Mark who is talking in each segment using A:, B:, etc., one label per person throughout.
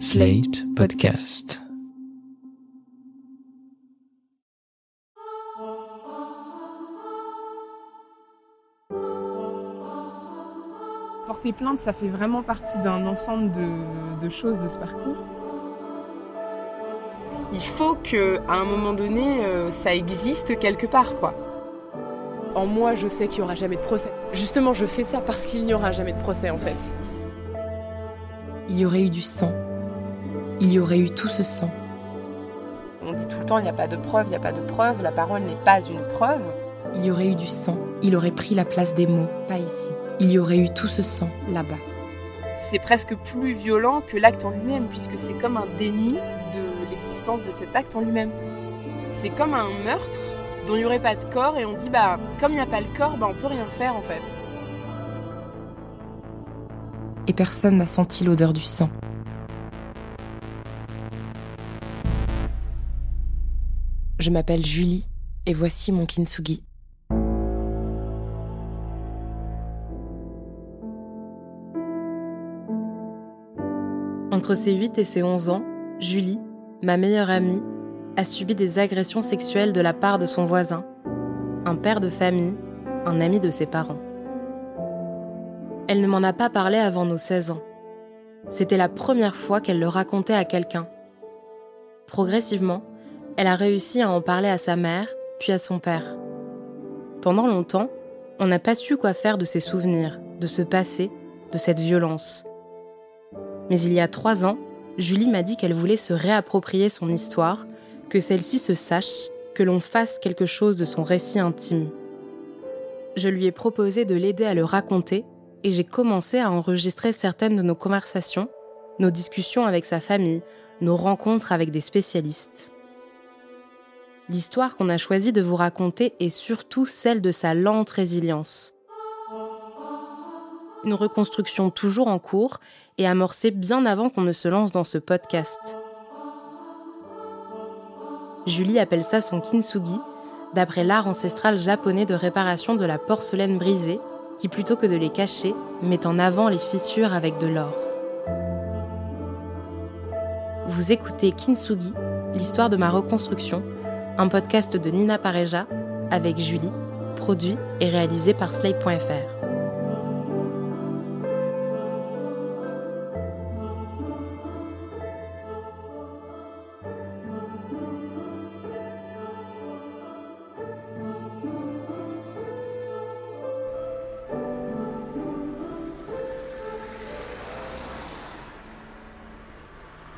A: Slate Podcast.
B: Porter plainte, ça fait vraiment partie d'un ensemble de, de choses de ce parcours. Il faut que, à un moment donné, euh, ça existe quelque part, quoi. En moi, je sais qu'il n'y aura jamais de procès. Justement, je fais ça parce qu'il n'y aura jamais de procès, en fait.
C: Il y aurait eu du sang. Il y aurait eu tout ce sang.
B: On dit tout le temps, il n'y a pas de preuve, il n'y a pas de preuve, la parole n'est pas une preuve.
C: Il y aurait eu du sang. Il aurait pris la place des mots, pas ici. Il y aurait eu tout ce sang là-bas.
B: C'est presque plus violent que l'acte en lui-même, puisque c'est comme un déni de l'existence de cet acte en lui-même. C'est comme un meurtre dont il n'y aurait pas de corps, et on dit, bah, comme il n'y a pas le corps, bah, on peut rien faire en fait.
C: Et personne n'a senti l'odeur du sang. Je m'appelle Julie et voici mon kintsugi. Entre ses 8 et ses 11 ans, Julie, ma meilleure amie, a subi des agressions sexuelles de la part de son voisin, un père de famille, un ami de ses parents. Elle ne m'en a pas parlé avant nos 16 ans. C'était la première fois qu'elle le racontait à quelqu'un. Progressivement, elle a réussi à en parler à sa mère, puis à son père. Pendant longtemps, on n'a pas su quoi faire de ces souvenirs, de ce passé, de cette violence. Mais il y a trois ans, Julie m'a dit qu'elle voulait se réapproprier son histoire, que celle-ci se sache, que l'on fasse quelque chose de son récit intime. Je lui ai proposé de l'aider à le raconter et j'ai commencé à enregistrer certaines de nos conversations, nos discussions avec sa famille, nos rencontres avec des spécialistes. L'histoire qu'on a choisi de vous raconter est surtout celle de sa lente résilience. Une reconstruction toujours en cours et amorcée bien avant qu'on ne se lance dans ce podcast. Julie appelle ça son kintsugi, d'après l'art ancestral japonais de réparation de la porcelaine brisée, qui plutôt que de les cacher, met en avant les fissures avec de l'or. Vous écoutez Kintsugi, l'histoire de ma reconstruction, un podcast de Nina Pareja avec Julie, produit et réalisé par Slate.fr.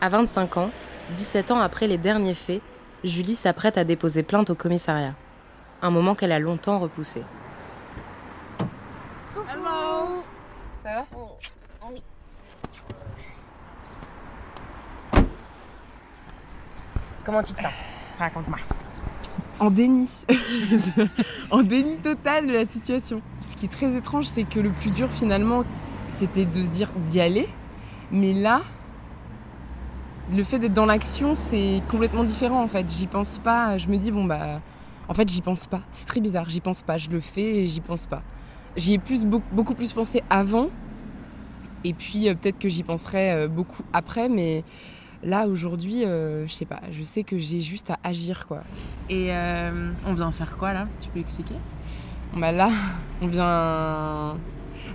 C: À 25 ans, 17 ans après les derniers faits, Julie s'apprête à déposer plainte au commissariat. Un moment qu'elle a longtemps repoussé.
B: Hello Ça va
D: Comment tu te sens? Raconte-moi.
B: En déni. en déni total de la situation. Ce qui est très étrange, c'est que le plus dur finalement, c'était de se dire d'y aller. Mais là, le fait d'être dans l'action, c'est complètement différent en fait. J'y pense pas. Je me dis, bon bah. En fait, j'y pense pas. C'est très bizarre. J'y pense pas. Je le fais et j'y pense pas. J'y ai plus, beaucoup, plus pensé avant. Et puis euh, peut-être que j'y penserai euh, beaucoup après. Mais là, aujourd'hui, euh, je sais pas. Je sais que j'ai juste à agir quoi.
D: Et on vient faire quoi là? Tu peux expliquer?
B: Bah là, on vient.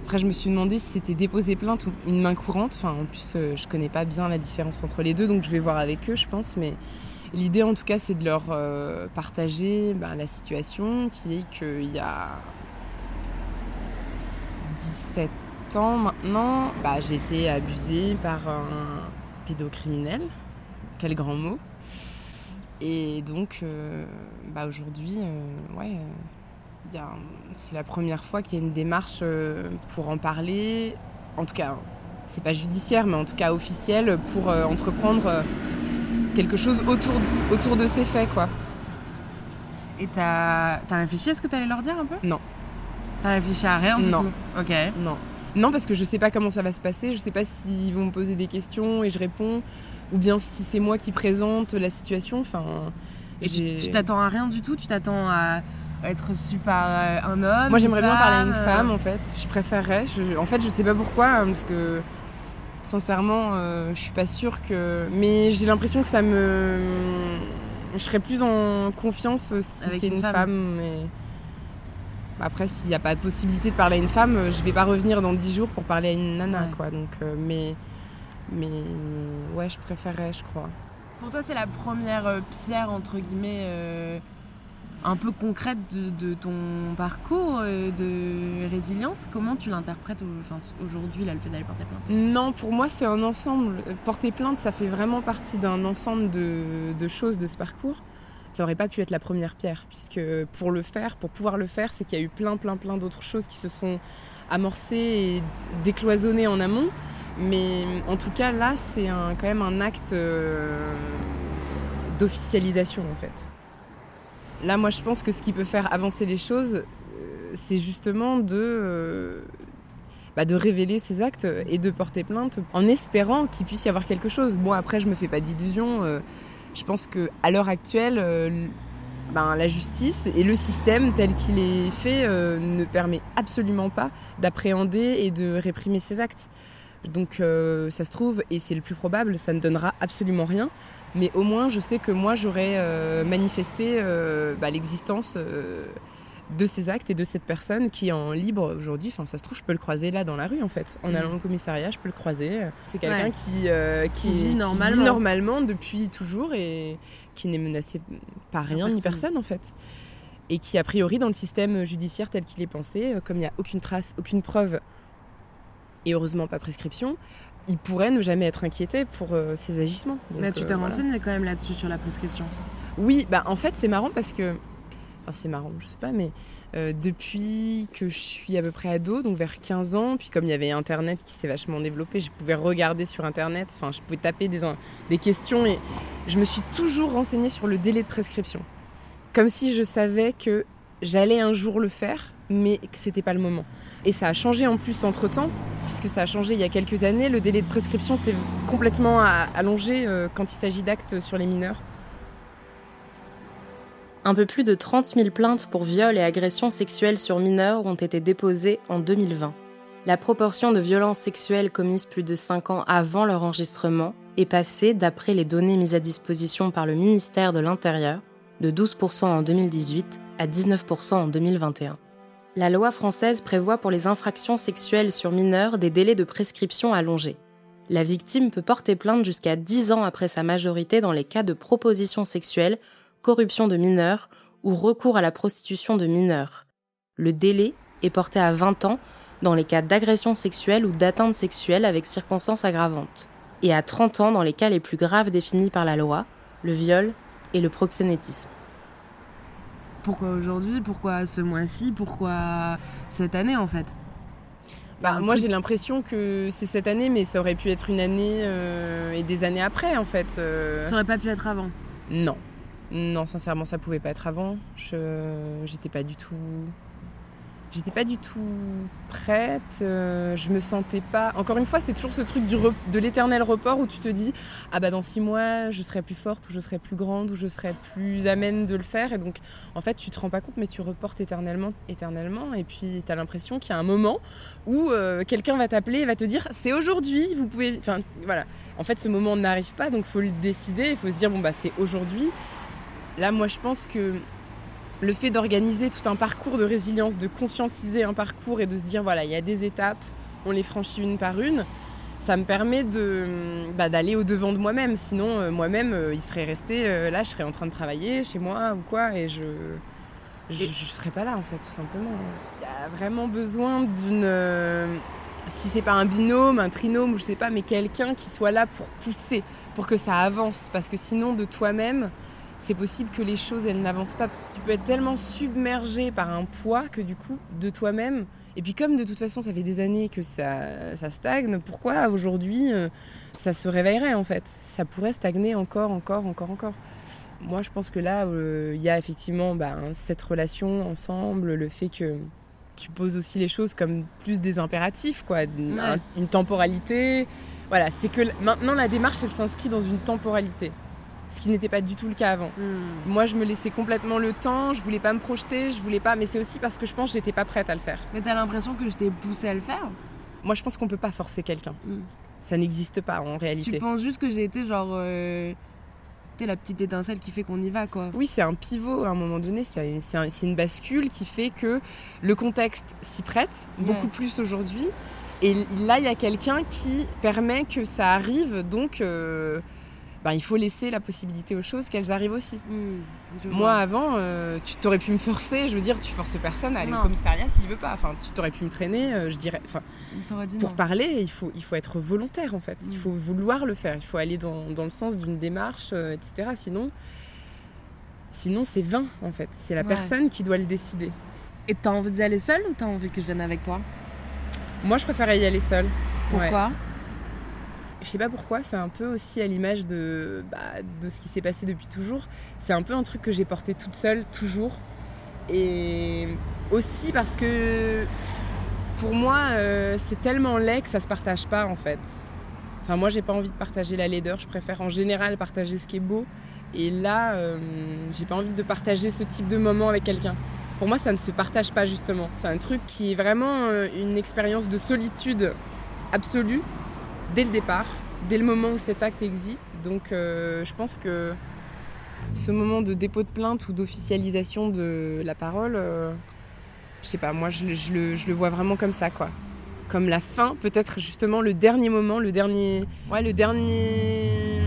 B: Après, je me suis demandé si c'était déposer plainte ou une main courante. Enfin, en plus, euh, je connais pas bien la différence entre les deux, donc je vais voir avec eux, je pense. Mais l'idée, en tout cas, c'est de leur euh, partager ben, la situation qui est qu'il y a 17 ans maintenant, bah, j'ai été abusée par un pédocriminel. Quel grand mot. Et donc, euh, bah, aujourd'hui, euh, ouais. C'est la première fois qu'il y a une démarche euh, pour en parler. En tout cas, c'est pas judiciaire, mais en tout cas officielle, pour euh, entreprendre euh, quelque chose autour, autour de ces faits, quoi.
D: Et t'as as réfléchi à ce que t'allais leur dire un peu?
B: Non.
D: T'as réfléchi à rien du
B: Non.
D: tout? Ok.
B: Non. Non, parce que je sais pas comment ça va se passer, je sais pas s'ils vont me poser des questions et je réponds, ou bien si c'est moi qui présente la situation. Enfin,
D: Et tu t'attends à rien du tout? Tu t'attends à être su par euh, un homme
B: Moi, j'aimerais bien parler à une
D: euh,
B: femme, en fait. Je préférerais. Je- en fait, je sais pas pourquoi, hein, parce que Sincèrement, euh, je suis pas sûre que. Mais j'ai l'impression que ça me. Je serais plus en confiance si c'est
D: une
B: une,
D: femme.
B: femme. mais... Après, s'il n'y a pas de possibilité de parler à une femme, euh, je vais pas revenir dans 10 jours pour parler à une nana,
D: Ouais.
B: quoi. Donc, euh, mais. Mais. Ouais, je préférerais, je crois.
D: Pour toi, c'est la première euh, pierre, entre guillemets, euh, un peu concrète de, ton parcours euh, de résilience. Comment tu l'interprètes aujourd'hui, là, le fait d'aller porter plainte?
B: Non, pour moi, c'est un ensemble. Porter plainte, ça fait vraiment partie d'un ensemble de, choses de ce parcours. Ça aurait pas pu être la première pierre, puisque pour le faire, pour pouvoir le faire, c'est qu'il y a eu plein, plein, plein d'autres choses qui se sont amorcées et décloisonnées en amont. Mais en tout cas, là, c'est quand même un acte euh, d'officialisation, en fait. Là, moi, je pense que ce qui peut faire avancer les choses, euh, c'est justement de euh, bah, de révéler ses actes et de porter plainte en espérant qu'il puisse y avoir quelque chose. Bon, après, je me fais pas d'illusions. euh, je pense que à l'heure actuelle, ben, la justice et le système tel qu'il est fait ne permet absolument pas d'appréhender et de réprimer ses actes. Donc, ça se trouve, et c'est le plus probable, ça ne donnera absolument rien. Mais au moins, je sais que moi, j'aurais euh, manifesté euh, bah, l'existence euh, de ces actes et de cette personne qui est en libre aujourd'hui. Enfin, ça se trouve, je peux le croiser là dans la rue en fait. En
D: Mm.
B: allant au commissariat, je peux le croiser. C'est quelqu'un
D: Ouais.
B: qui, qui,
D: Qui vit normalement.
B: normalement depuis toujours et qui n'est menacé par rien ni
D: personne.
B: en fait. Et qui, a priori, dans le système judiciaire tel qu'il est pensé, comme il n'y a aucune trace, aucune preuve, et heureusement pas prescription, il pourrait ne jamais être inquiété pour euh, ses agissements. Donc,
D: Mais tu
B: euh,
D: t'es
B: voilà.
D: renseigné quand même là-dessus sur la prescription.
B: Oui, bah en fait c'est marrant parce que, enfin c'est marrant, je sais pas, mais euh, depuis que je suis à peu près ado, donc vers 15 ans, puis comme il y avait Internet qui s'est vachement développé, je pouvais regarder sur Internet, enfin je pouvais taper des, des questions et je me suis toujours renseignée sur le délai de prescription, comme si je savais que j'allais un jour le faire, mais que c'était pas le moment. Et ça a changé en plus entre temps, puisque ça a changé il y a quelques années. Le délai de prescription s'est complètement allongé euh, quand il s'agit d'actes sur les mineurs.
C: Un peu plus de 30 000 plaintes pour viol et agressions sexuelles sur mineurs ont été déposées en 2020. La proportion de violences sexuelles commises plus de 5 ans avant leur enregistrement est passée, d'après les données mises à disposition par le ministère de l'Intérieur, de 12% en 2018 à 19% en 2021. La loi française prévoit pour les infractions sexuelles sur mineurs des délais de prescription allongés. La victime peut porter plainte jusqu'à 10 ans après sa majorité dans les cas de proposition sexuelle corruption de mineurs ou recours à la prostitution de mineurs. Le délai est porté à 20 ans dans les cas d'agression sexuelle ou d'atteinte sexuelle avec circonstances aggravantes, et à 30 ans dans les cas les plus graves définis par la loi, le viol et le proxénétisme.
D: Pourquoi aujourd'hui Pourquoi ce mois-ci Pourquoi cette année en fait
B: Bah, moi, j'ai l'impression que c'est cette année, mais ça aurait pu être une année euh, et des années après, en fait. euh.
D: Ça aurait pas pu être avant.
B: Non. Non, sincèrement, ça pouvait pas être avant. Je j'étais pas du tout j'étais pas du tout prête, euh, je me sentais pas. Encore une fois, c'est toujours ce truc de l'éternel report où tu te dis ah bah dans six mois je serai plus forte ou je serai plus grande ou je serai plus amène de le faire et donc en fait tu te rends pas compte mais tu reportes éternellement, éternellement et puis tu as l'impression qu'il y a un moment où euh, quelqu'un va t'appeler et va te dire c'est aujourd'hui, vous pouvez, enfin voilà. En fait, ce moment n'arrive pas, donc faut le décider. Il faut se dire bon bah c'est aujourd'hui. Là, moi, je pense que le fait d'organiser tout un parcours de résilience, de conscientiser un parcours et de se dire voilà, il y a des étapes, on les franchit une par une, ça me permet de bah, d'aller au devant de moi-même. Sinon, euh, moi-même, euh, il serait resté euh, là, je serais en train de travailler chez moi ou quoi, et je je, je serais pas là en fait, tout simplement. Il y a vraiment besoin d'une si c'est pas un binôme, un trinôme, ou je sais pas, mais quelqu'un qui soit là pour pousser, pour que ça avance, parce que sinon de toi-même c'est possible que les choses elles n'avancent pas. Tu peux être tellement submergé par un poids que du coup, de toi-même, et puis comme de toute façon ça fait des années que ça, ça stagne, pourquoi aujourd'hui euh, ça se réveillerait en fait? Ça pourrait stagner encore, encore, encore, encore. Moi je pense que là, euh, il y a effectivement bah, cette relation ensemble, le fait que tu poses aussi les choses comme plus des impératifs, quoi, une,
D: Ouais.
B: un- une temporalité. Voilà, c'est que maintenant la démarche elle s'inscrit dans une temporalité ce qui n'était pas du tout le cas avant.
D: Hmm.
B: Moi, je me laissais complètement le temps, je voulais pas me projeter, je voulais pas, mais c'est aussi parce que je pense que j'étais pas prête à le faire.
D: Mais t'as l'impression que je t'ai poussé à le faire?
B: Moi, je pense qu'on peut pas forcer quelqu'un.
D: Mm.
B: Ça n'existe pas en réalité.
D: Tu penses juste que j'ai été genre. euh, t'es la petite étincelle qui fait qu'on y va, quoi.
B: Oui, c'est un pivot à un moment donné, c'est c'est un- c'est une bascule qui fait que le contexte s'y prête beaucoup plus aujourd'hui. Et là, il y a quelqu'un qui permet que ça arrive, donc euh, ben, il faut laisser la possibilité aux choses qu'elles arrivent aussi.
D: Je
B: Moi, avant, euh, tu t'aurais pu me forcer, je veux dire, tu forces personne à aller
D: Non.
B: au commissariat s'il veut pas. Enfin, tu t'aurais pu me traîner, euh, je dirais. Enfin,
D: T'aurais dit
B: pour
D: non.
B: parler, il faut, il faut être volontaire en fait. Il
D: Mm.
B: faut vouloir le faire. Il faut aller dans, dans le sens d'une démarche, euh, etc. Sinon, sinon c'est vain en fait. C'est la
D: Ouais.
B: personne qui doit le décider.
D: Et t'as envie d'y aller seule ou t'as envie que je vienne avec toi?
B: Moi, je préfère y aller seule. Ouais. Je sais pas pourquoi, c'est un peu aussi à l'image de, bah, de ce qui s'est passé depuis toujours. C'est un peu un truc que j'ai porté toute seule, toujours. Et aussi parce que pour moi, euh, c'est tellement laid que ça se partage pas en fait. Enfin, moi, j'ai pas envie de partager la laideur, je préfère en général partager ce qui est beau. Et là, euh, j'ai pas envie de partager ce type de moment avec quelqu'un. Pour moi, ça ne se partage pas justement. C'est un truc qui est vraiment euh, une expérience de solitude absolue dès le départ, dès le moment où cet acte existe. Donc euh, je pense que ce moment de dépôt de plainte ou d'officialisation de la parole, euh, je sais pas, moi je, le- je le, je le vois vraiment comme ça, quoi. Comme la fin, peut-être justement le dernier moment, le dernier, ouais, le dernier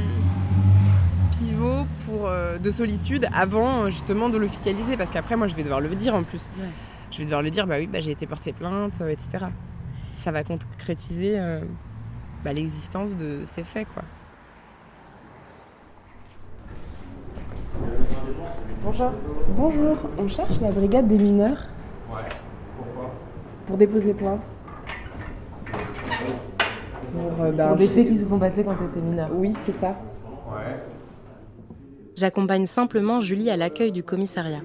B: pivot pour, euh, de solitude avant justement de l'officialiser. Parce qu'après, moi je vais devoir le dire en plus.
D: Ouais.
B: Je vais devoir le dire, bah oui, bah, j'ai été portée plainte, euh, etc. Ça va concrétiser euh, bah, l'existence de ces faits, quoi. Bonjour. Bonjour, on cherche la brigade des mineurs.
E: Ouais. Pourquoi
B: Pour déposer plainte. Pour, euh, bah,
C: des faits qui se sont passés quand tu étais mineur.
B: Oui, c'est ça.
E: Ouais.
C: J'accompagne simplement Julie à l'accueil du commissariat.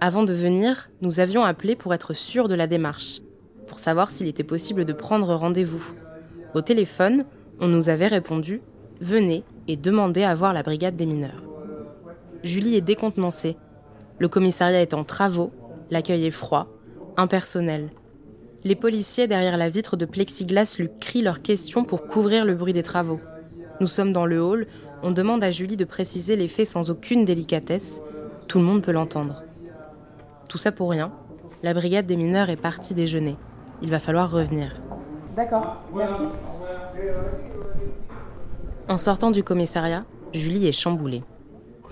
C: Avant de venir, nous avions appelé pour être sûrs de la démarche, pour savoir s'il était possible de prendre rendez-vous. Au téléphone, on nous avait répondu Venez et demandez à voir la brigade des mineurs. Julie est décontenancée. Le commissariat est en travaux, l'accueil est froid, impersonnel. Les policiers derrière la vitre de plexiglas lui crient leurs questions pour couvrir le bruit des travaux. Nous sommes dans le hall, on demande à Julie de préciser les faits sans aucune délicatesse. Tout le monde peut l'entendre. Tout ça pour rien. La brigade des mineurs est partie déjeuner. Il va falloir revenir.
B: D'accord, merci.
C: En sortant du commissariat, Julie est chamboulée.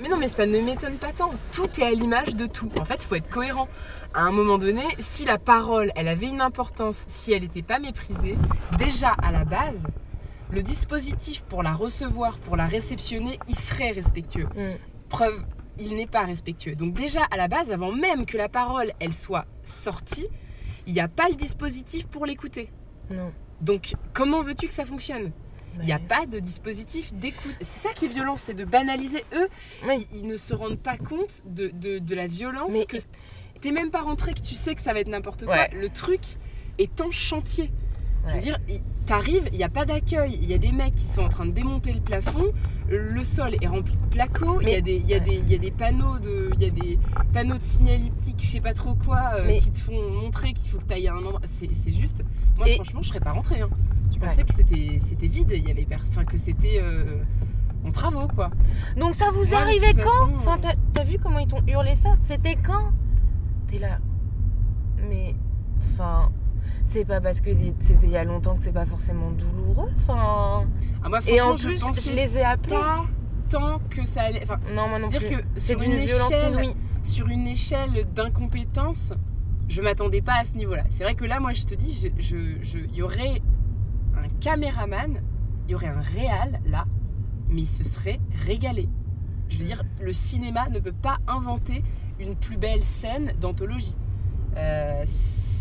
B: Mais non, mais ça ne m'étonne pas tant. Tout est à l'image de tout. En fait, il faut être cohérent. À un moment donné, si la parole, elle avait une importance, si elle n'était pas méprisée, déjà à la base, le dispositif pour la recevoir, pour la réceptionner, il serait respectueux. Preuve, il n'est pas respectueux. Donc déjà à la base, avant même que la parole, elle soit sortie, il n'y a pas le dispositif pour l'écouter.
C: Non.
B: Donc comment veux-tu que ça fonctionne? Il n'y a pas de dispositif d'écoute. C'est ça qui est violent, c'est de banaliser. Eux, ils, ils ne se rendent pas compte de, de- de la violence
C: Mais-
B: que t'es même pas rentré, que tu sais que ça va être n'importe quoi.
C: Ouais.
B: Le truc est en chantier. Je
C: Ouais.
B: veux dire, t'arrives, il n'y a pas d'accueil, il y a des mecs qui sont en train de démonter le plafond, le sol est rempli de placos, il y a des, y y a panneaux de, il y a des panneaux de signalétique, je sais pas trop quoi, euh, qui te font montrer qu'il faut que tu ailles à un endroit. C'est juste, moi
C: Et-
B: franchement, je serais pas rentrée. hein. Je
C: Ouais.
B: pensais que c'était c'était vide, il y avait enfin que c'était euh, en travaux quoi.
F: Donc ça vous arrivait quand?
B: façon,
F: Enfin, t'as t'as vu comment ils t'ont hurlé ça? C'était quand? T'es là. Mais, enfin, c'est pas parce que c'était il y a longtemps que c'est pas forcément douloureux. Enfin.
B: Ah, moi,
F: Et en plus, je les ai appelés.
B: pas tant que ça allait. Enfin,
F: Non, moi non
B: dire
F: plus.
B: que
F: C'est d'une
B: une
F: violence
B: échelle-
F: inouïe.
B: sur une échelle d'incompétence, je m'attendais pas à ce niveau-là. C'est vrai que là, moi, je te dis, je- je- je- il y aurait un caméraman, il y aurait un réal là, mais il se serait régalé. Je veux dire, le cinéma ne peut pas inventer une plus belle scène d'anthologie. Euh,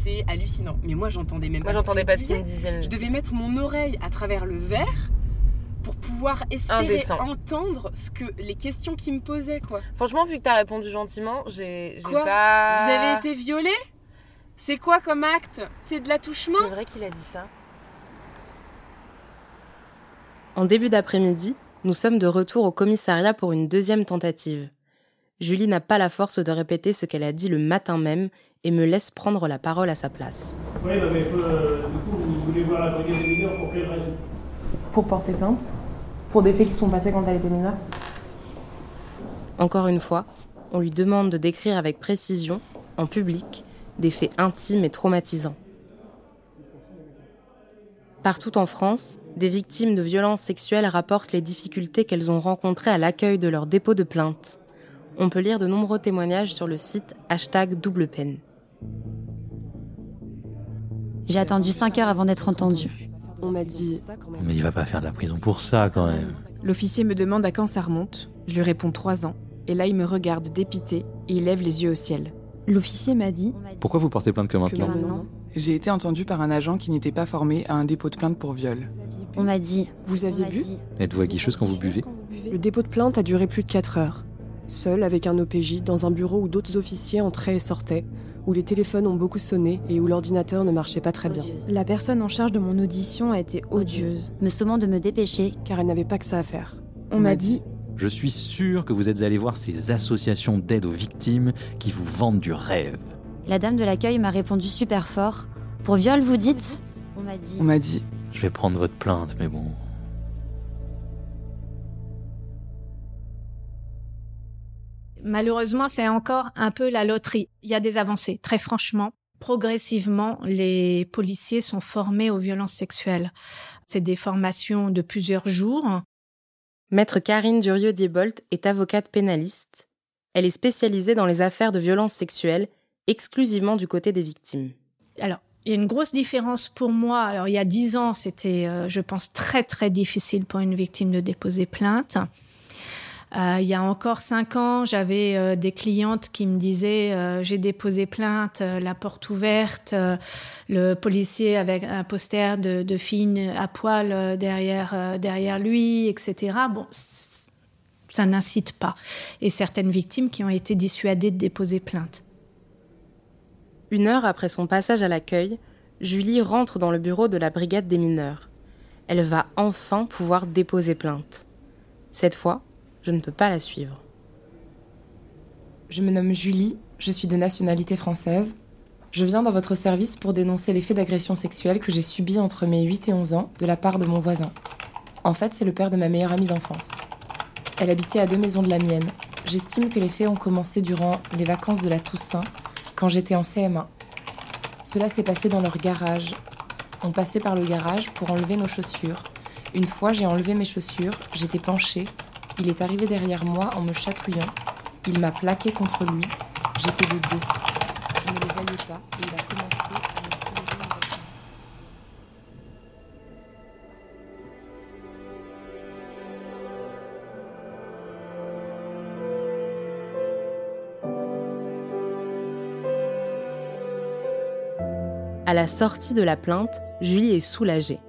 B: c'est hallucinant. Mais moi, j'entendais même
F: Moi,
B: pas.
F: j'entendais
B: ce
F: pas
B: qu'il
F: ce
B: me
F: qu'ils
B: disait. Je devais mettre mon oreille à travers le verre pour pouvoir espérer
F: Indécent.
B: entendre ce que les questions qu'il me posait quoi.
F: Franchement, vu que t'as répondu gentiment, j'ai pas.
B: Vous avez été violé C'est quoi comme acte? C'est de l'attouchement?
F: C'est vrai qu'il a dit ça.
C: En début d'après-midi, nous sommes de retour au commissariat pour une deuxième tentative. Julie n'a pas la force de répéter ce qu'elle a dit le matin même et me laisse prendre la parole à sa place.
G: Oui, mais il faut, euh, du coup, vous voulez voir la brigade des mineurs pour quelle raison? Pour porter plainte pour des faits qui sont passés quand elle était mineure.
C: Encore une fois, on lui demande de décrire avec précision, en public, des faits intimes et traumatisants. Partout en France, des victimes de violences sexuelles rapportent les difficultés qu'elles ont rencontrées à l'accueil de leur dépôt de plainte. On peut lire de nombreux témoignages sur le site hashtag double peine.
H: J'ai attendu 5 heures avant d'être entendu.
I: On m'a dit.
A: Mais il va pas faire de la prison pour ça quand même.
I: L'officier me demande à quand ça remonte. Je lui réponds 3 ans. Et là, il me regarde dépité et il lève les yeux au ciel.
H: L'officier m'a dit.
A: Pourquoi vous portez plainte que maintenant
H: maintenant.
J: J'ai été entendue par un agent qui n'était pas formé à un dépôt de plainte pour viol.
H: On m'a dit.
I: Vous aviez bu
A: Êtes-vous aguicheuse quand vous buvez
I: Le dépôt de plainte a duré plus de 4 heures. Seul avec un OPJ dans un bureau où d'autres officiers entraient et sortaient, où les téléphones ont beaucoup sonné et où l'ordinateur ne marchait pas très bien.
H: Odieuse.
K: La personne en charge de mon audition a été odieuse,
H: Me sommant de me dépêcher.
I: car elle n'avait pas que ça à faire.
K: On m'a dit
A: Je suis sûr que vous êtes allé voir ces associations d'aide aux victimes qui vous vendent du rêve.
H: La dame de l'accueil m'a répondu super fort. Pour viol, vous dites? On m'a dit.
J: On m'a dit.
A: Je vais prendre votre plainte, mais bon.
L: Malheureusement, c'est encore un peu la loterie. Il y a des avancées, très franchement. Progressivement, les policiers sont formés aux violences sexuelles. C'est des formations de plusieurs jours.
C: Maître Karine Durieux-Diebolt est avocate pénaliste. Elle est spécialisée dans les affaires de violences sexuelles, exclusivement du côté des victimes.
L: Alors, il y a une grosse différence pour moi. Alors, il y a dix ans, c'était, euh, je pense, très, très difficile pour une victime de déposer plainte. Euh, il y a encore cinq ans, j'avais euh, des clientes qui me disaient euh, j'ai déposé plainte, la porte ouverte, le policier avec un poster de, de à poil derrière derrière lui, etc. Bon, ça n'incite pas. Et certaines victimes qui ont été dissuadées de déposer plainte.
C: Une heure après son passage à l'accueil, Julie rentre dans le bureau de la brigade des mineurs. Elle va enfin pouvoir déposer plainte. Cette fois, je ne peux pas la suivre.
M: Je me nomme Julie, je suis de nationalité française. Je viens dans votre service pour dénoncer les faits d'agression sexuelle que j'ai subis entre mes 8 et 11 ans de la part de mon voisin. En fait, c'est le père de ma meilleure amie d'enfance. Elle habitait à deux maisons de la mienne. J'estime que les faits ont commencé durant les vacances de la Toussaint, quand j'étais en CM1. Cela s'est passé dans leur garage. On passait par le garage pour enlever nos chaussures. Une fois, j'ai enlevé mes chaussures, j'étais penchée. Il est arrivé derrière moi en me chatouillant. Il m'a plaqué contre lui. J'étais de dos. Je ne le voyais pas et il a commencé à me soulever.
C: À la sortie de la plainte, Julie est soulagée.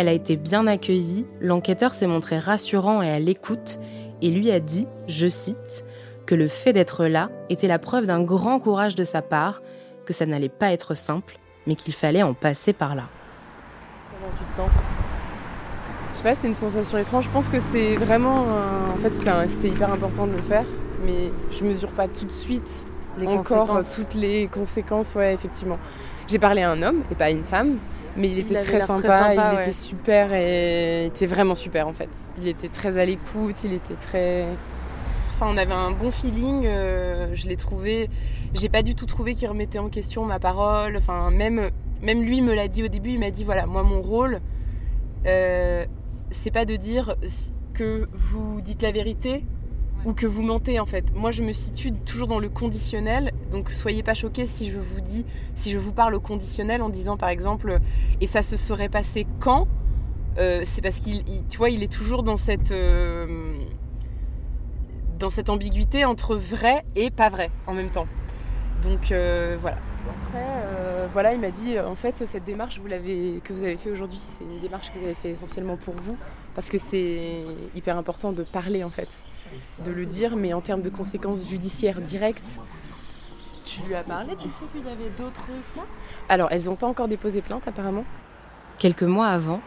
C: Elle a été bien accueillie, l'enquêteur s'est montré rassurant et à l'écoute, et lui a dit, je cite, que le fait d'être là était la preuve d'un grand courage de sa part, que ça n'allait pas être simple, mais qu'il fallait en passer par là.
B: Comment tu te sens? Je sais pas, c'est une sensation étrange. Je pense que c'est vraiment. un- En fait, c'était hyper important de le faire, mais je mesure pas tout de suite
F: Les
B: encore toutes les conséquences. Ouais, effectivement. J'ai parlé à un homme et pas à une femme, mais il était très sympa,
F: très sympa,
B: il
F: ouais.
B: était super et il était vraiment super en fait. Il était très à l'écoute, il était très. Enfin, on avait un bon feeling. euh, je l'ai trouvé. J'ai pas du tout trouvé qu'il remettait en question ma parole. Enfin, même, même lui me l'a dit au début. Il m'a dit voilà, moi mon rôle, euh, c'est pas de dire que vous dites la vérité ou que vous mentez en fait. Moi, je me situe toujours dans le conditionnel. Donc, soyez pas choqués si je vous dis, si je vous parle au conditionnel en disant par exemple, et ça se serait passé quand Euh, C'est parce qu'il, il- tu vois, il est toujours dans cette euh, dans cette ambiguïté entre vrai et pas vrai en même temps. Donc euh, voilà. Après, voilà, il m'a dit en fait cette démarche que vous avez fait aujourd'hui, c'est une démarche que vous avez fait essentiellement pour vous parce que c'est hyper important de parler en fait, de le dire, mais en termes de conséquences judiciaires directes.
F: Tu lui as parlé du fait qu'il y avait d'autres cas?
B: Alors, elles n'ont pas encore déposé plainte apparemment.
C: Quelques mois avant,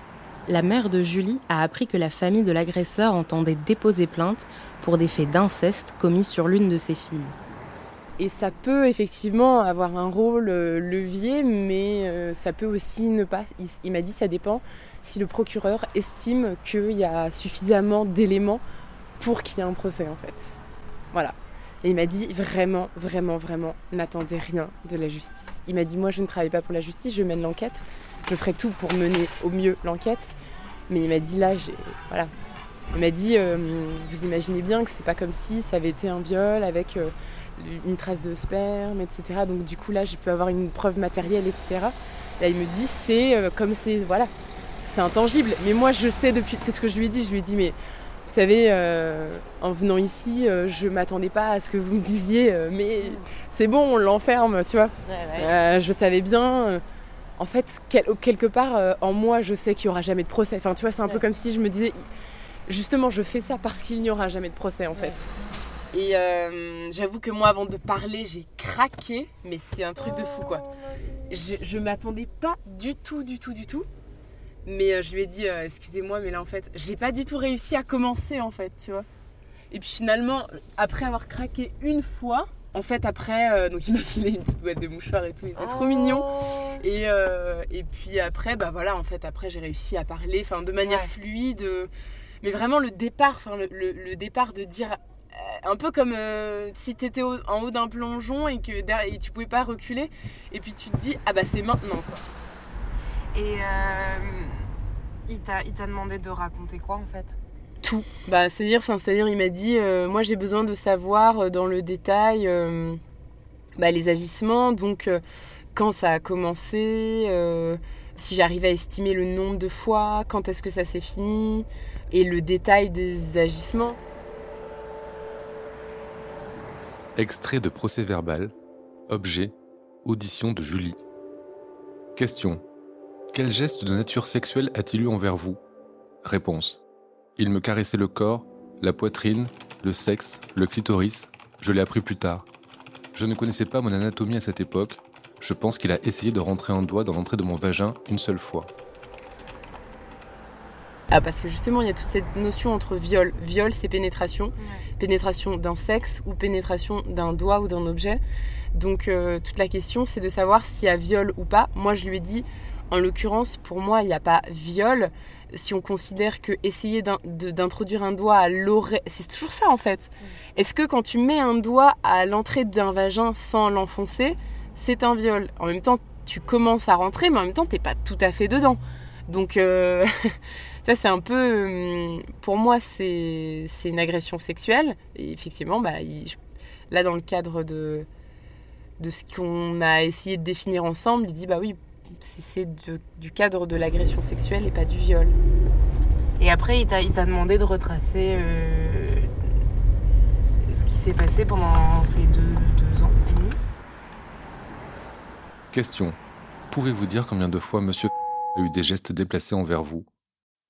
C: la mère de Julie a appris que la famille de l'agresseur entendait déposer plainte pour des faits d'inceste commis sur l'une de ses filles.
B: Et ça peut effectivement avoir un rôle euh, levier, mais euh, ça peut aussi ne pas. Il, il m'a dit ça dépend si le procureur estime qu'il y a suffisamment d'éléments pour qu'il y ait un procès en fait. Voilà. Et il m'a dit vraiment, vraiment, vraiment, n'attendez rien de la justice. Il m'a dit moi je ne travaille pas pour la justice, je mène l'enquête, je ferai tout pour mener au mieux l'enquête. Mais il m'a dit là, j'ai. Voilà. Il m'a dit euh, vous imaginez bien que c'est pas comme si ça avait été un viol avec euh, une trace de sperme, etc. Donc du coup là, j'ai pu avoir une preuve matérielle, etc. Là, il me dit c'est euh, comme c'est. Voilà. C'est intangible. Mais moi, je sais depuis. C'est ce que je lui ai dit. Je lui ai dit mais. Vous savez, euh, en venant ici, euh, je m'attendais pas à ce que vous me disiez, euh, mais c'est bon, on l'enferme, tu vois. Euh, je savais bien. en fait, quel- quelque part, en moi, je sais qu'il n'y aura jamais de procès. Enfin, tu vois, c'est un peu comme si je me disais, justement, je fais ça parce qu'il n'y aura jamais de procès, en fait. Et j'avoue que moi, avant de parler, j'ai craqué, mais c'est un truc de fou, quoi. Je, je m'attendais pas du tout, du tout, du tout. Mais euh, je lui ai dit, euh, excusez-moi, mais là, en fait, j'ai pas du tout réussi à commencer, en fait, tu vois. Et puis finalement, après avoir craqué une fois, en fait, après, euh, donc il m'a filé une petite boîte de mouchoirs et tout, il était trop mignon. Et, euh, et puis après, bah voilà, en fait, après, j'ai réussi à parler, enfin, de manière fluide. Mais vraiment, le départ, enfin, le, le- le départ de dire. un peu comme euh, si tu étais en haut d'un plongeon et que et tu pouvais pas reculer. Et puis tu te dis, ah bah c'est maintenant, quoi.
F: Et euh, il t'a il t'a demandé de raconter quoi en fait?
B: Tout. Bah, c'est-à-dire, il m'a dit, euh, moi j'ai besoin de savoir euh, dans le détail euh, bah, les agissements, donc euh, quand ça a commencé, euh, si j'arrive à estimer le nombre de fois, quand est-ce que ça s'est fini, et le détail des agissements.
N: Extrait de procès verbal. Objet. Audition de Julie. Question. Quel geste de nature sexuelle a-t-il eu envers vous? Réponse. Il me caressait le corps, la poitrine, le sexe, le clitoris. Je l'ai appris plus tard. Je ne connaissais pas mon anatomie à cette époque. Je pense qu'il a essayé de rentrer un doigt dans l'entrée de mon vagin une seule fois.
B: Ah, parce que justement, il y a toute cette notion entre viol. Viol, c'est pénétration. Pénétration d'un sexe ou pénétration d'un doigt ou d'un objet. Donc, euh, toute la question, c'est de savoir s'il y a viol ou pas. Moi, je lui ai dit, en l'occurrence, pour moi, il n'y a pas viol. Si on considère que essayer d'introduire un doigt à l'oreille, c'est toujours ça en fait. Est-ce que quand tu mets un doigt à l'entrée d'un vagin sans l'enfoncer, c'est un viol? En même temps, tu commences à rentrer, mais en même temps, t'es pas tout à fait dedans. Donc, euh, ça, c'est un peu. hum, Pour moi, c'est une agression sexuelle. Et effectivement, bah, là, dans le cadre de, de ce qu'on a essayé de définir ensemble, il dit bah oui, c'est du cadre de l'agression sexuelle et pas du viol.
F: Et après, il t'a il t'a demandé de retracer euh, ce qui s'est passé pendant ces deux, deux ans et demi.
N: Question. Pouvez-vous dire combien de fois monsieur a eu des gestes déplacés envers vous?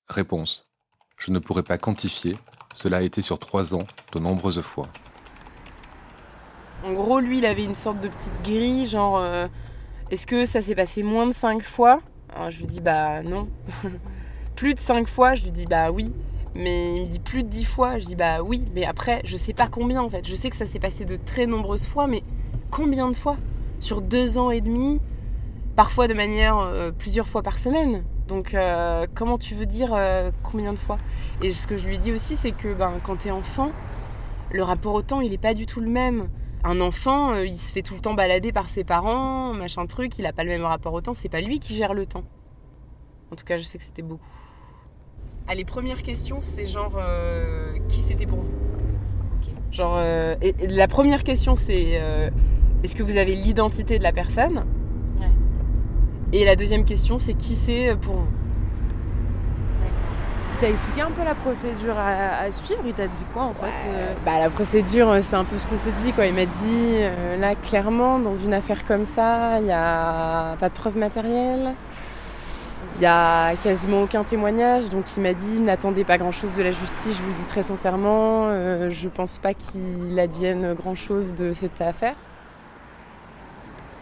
N: Réponse. Je ne pourrais pas quantifier. Cela a été sur trois ans, de nombreuses fois.
B: En gros, lui, il avait une sorte de petite grille, genre, euh, est-ce que ça s'est passé moins de cinq fois Alors, Je lui dis, bah non. plus de cinq fois, je lui dis, bah oui. Mais il me dit plus de dix fois, je dis, bah oui. Mais après, je sais pas combien en fait. Je sais que ça s'est passé de très nombreuses fois, mais combien de fois? Sur deux ans et demi, parfois de manière euh, plusieurs fois par semaine. Donc, euh, comment tu veux dire euh, combien de fois? Et ce que je lui dis aussi, c'est que ben, quand t'es enfant, le rapport au temps, il est pas du tout le même. Un enfant, euh, il se fait tout le temps balader par ses parents, machin truc, il a pas le même rapport au temps, c'est pas lui qui gère le temps. En tout cas, je sais que c'était beaucoup. Allez, première question, c'est genre euh, qui c'était pour vous? Genre, euh, et- et la première question, c'est euh, est-ce que vous avez l'identité de la personne? Et la deuxième question, c'est qui c'est pour vous?
D: T'as expliqué un peu la procédure à, à suivre, il t'a dit quoi en fait euh
B: Bah, la procédure, euh, c'est un peu ce qu'on s'est dit. Quoi. Il m'a dit, euh, là, clairement, dans une affaire comme ça, il n'y a pas de preuve matérielle. Il n'y a quasiment aucun témoignage. Donc, il m'a dit, n'attendez pas grand-chose de la justice. Je vous le dis très sincèrement. euh, je pense pas qu'il advienne grand-chose de cette affaire.